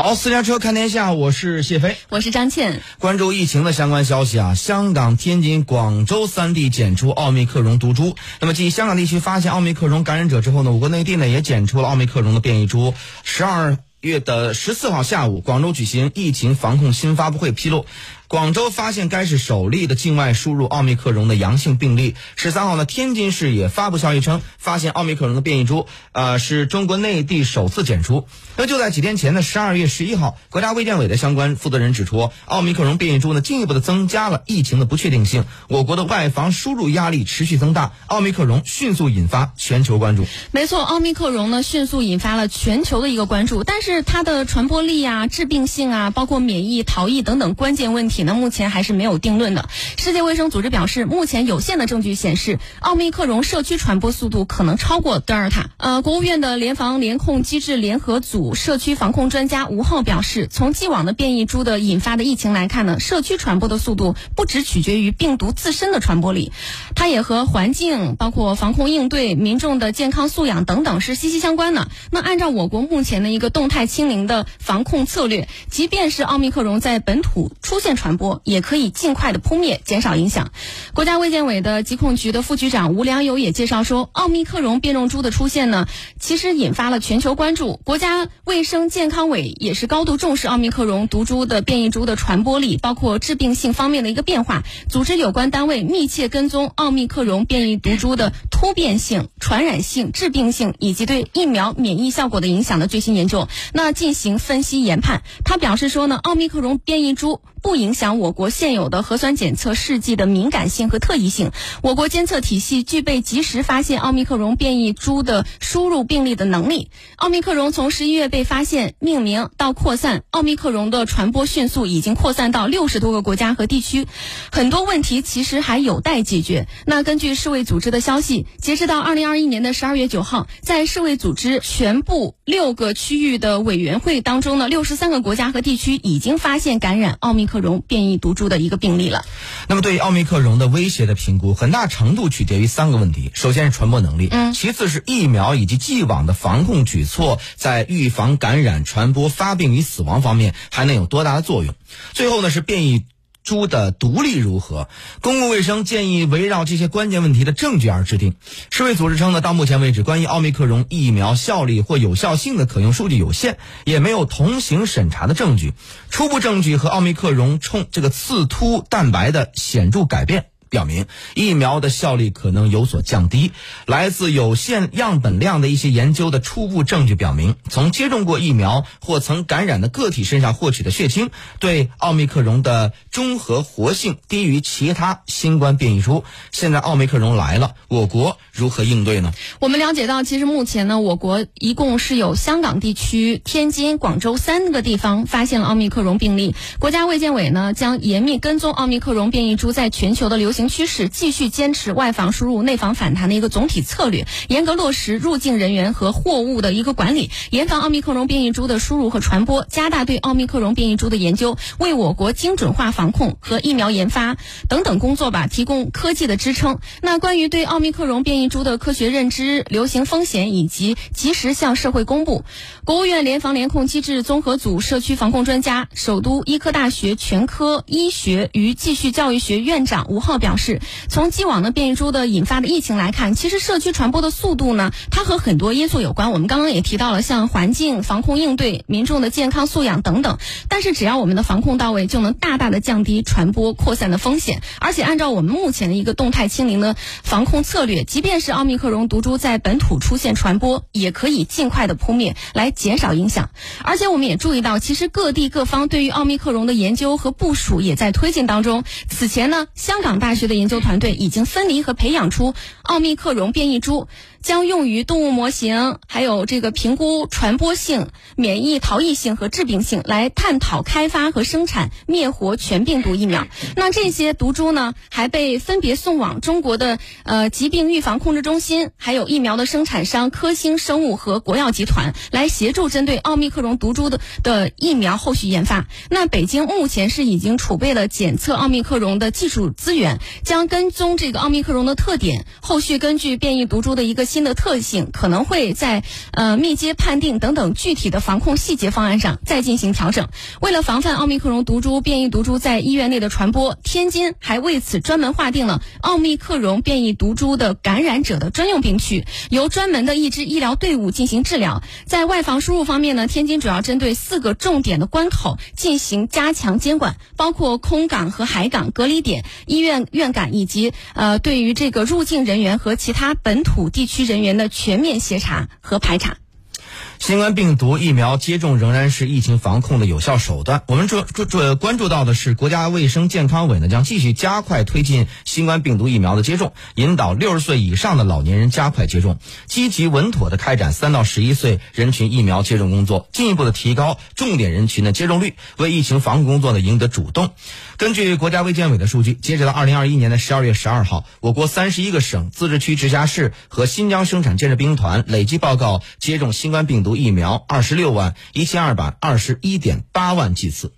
好，私家车看天下，我是谢飞，我是张倩。关注疫情的相关消息啊，香港、天津、广州三地检出奥密克戎毒株。那么，继香港地区发现奥密克戎感染者之后呢，我国内地呢也检出了奥密克戎的变异株。十二月的十四号下午，广州举行疫情防控新发布会，披露。广州发现该市首例的境外输入奥密克戎的阳性病例。十三号呢，天津市也发布消息称，发现奥密克戎的变异株，呃，是中国内地首次检出。那就在几天前的十二月十一号，国家卫健委的相关负责人指出，奥密克戎变异株呢，进一步的增加了疫情的不确定性，我国的外防输入压力持续增大，奥密克戎迅速引发全球关注。没错，奥密克戎呢，迅速引发了全球的一个关注，但是它的传播力啊、致病性啊，包括免疫逃逸等等关键问题。呢，目前还是没有定论的。世界卫生组织表示，目前有限的证据显示，奥密克戎社区传播速度可能超过德尔塔。呃，国务院的联防联控机制联合组社区防控专家吴浩表示，从既往的变异株的引发的疫情来看呢，社区传播的速度不只取决于病毒自身的传播力，它也和环境、包括防控应对、民众的健康素养等等是息息相关的。那按照我国目前的一个动态清零的防控策略，即便是奥密克戎在本土出现传，传播也可以尽快的扑灭，减少影响。国家卫健委的疾控局的副局长吴良友也介绍说，奥密克戎变种株的出现呢，其实引发了全球关注。国家卫生健康委也是高度重视奥密克戎毒株的变异株的传播力，包括致病性方面的一个变化，组织有关单位密切跟踪奥密克戎变异毒株的突变性、传染性、致病性以及对疫苗免疫效果的影响的最新研究，那进行分析研判。他表示说呢，奥密克戎变异株不影响。响我国现有的核酸检测试剂的敏感性和特异性，我国监测体系具备及时发现奥密克戎变异株的输入病例的能力。奥密克戎从十一月被发现、命名到扩散，奥密克戎的传播迅速，已经扩散到六十多个国家和地区。很多问题其实还有待解决。那根据世卫组织的消息，截止到二零二一年的十二月九号，在世卫组织全部六个区域的委员会当中呢，六十三个国家和地区已经发现感染奥密克戎。变异毒株的一个病例了。那么，对于奥密克戎的威胁的评估，很大程度取决于三个问题：首先是传播能力，嗯，其次是疫苗以及既往的防控举措在预防感染、传播、发病与死亡方面还能有多大的作用；最后呢是变异。猪的独立如何？公共卫生建议围绕这些关键问题的证据而制定。世卫组织称呢，到目前为止，关于奥密克戎疫苗效力或有效性的可用数据有限，也没有同行审查的证据。初步证据和奥密克戎冲这个刺突蛋白的显著改变。表明疫苗的效力可能有所降低。来自有限样本量的一些研究的初步证据表明，从接种过疫苗或曾感染的个体身上获取的血清，对奥密克戎的中和活性低于其他新冠变异株。现在奥密克戎来了，我国如何应对呢？我们了解到，其实目前呢，我国一共是有香港地区、天津、广州三个地方发现了奥密克戎病例。国家卫健委呢，将严密跟踪奥密克戎变异株在全球的流行。行趋势继续坚持外防输入、内防反弹的一个总体策略，严格落实入境人员和货物的一个管理，严防奥密克戎变异株的输入和传播，加大对奥密克戎变异株的研究，为我国精准化防控和疫苗研发等等工作吧提供科技的支撑。那关于对奥密克戎变异株的科学认知、流行风险以及及时向社会公布，国务院联防联控机制综合组社区防控专家、首都医科大学全科医学与继续教育学院长吴浩表。表示，从既往的变异株的引发的疫情来看，其实社区传播的速度呢，它和很多因素有关。我们刚刚也提到了，像环境、防控应对、民众的健康素养等等。但是，只要我们的防控到位，就能大大的降低传播扩散的风险。而且，按照我们目前的一个动态清零的防控策略，即便是奥密克戎毒株在本土出现传播，也可以尽快的扑灭，来减少影响。而且，我们也注意到，其实各地各方对于奥密克戎的研究和部署也在推进当中。此前呢，香港大学的研究团队已经分离和培养出奥密克戎变异株。将用于动物模型，还有这个评估传播性、免疫逃逸性和致病性，来探讨开发和生产灭活全病毒疫苗。那这些毒株呢，还被分别送往中国的呃疾病预防控制中心，还有疫苗的生产商科兴生物和国药集团来协助针对奥密克戎毒株的的疫苗后续研发。那北京目前是已经储备了检测奥密克戎的技术资源，将跟踪这个奥密克戎的特点，后续根据变异毒株的一个。新的特性，可能会在呃密接判定等等具体的防控细节方案上再进行调整。为了防范奥密克戎毒株变异毒株在医院内的传播，天津还为此专门划定了奥密克戎变异毒株的感染者的专用病区，由专门的一支医疗队伍进行治疗。在外防输入方面呢，天津主要针对四个重点的关口进行加强监管，包括空港和海港隔离点、医院院感以及呃对于这个入境人员和其他本土地区人员的全面协查和排查。新冠病毒疫苗接种仍然是疫情防控的有效手段。我们注注注关注到的是，国家卫生健康委呢将继续加快推进新冠病毒疫苗的接种，引导六十岁以上的老年人加快接种，积极稳妥的开展三到十一岁人群疫苗接种工作，进一步的提高重点人群的接种率，为疫情防控工作呢赢得主动。根据国家卫健委的数据，截止到二零二一年的十二月十二号，我国三十一个省、自治区、直辖市和新疆生产建设兵团累计报告接种新冠病毒毒疫苗二十六万一千二百二十一点八万剂次。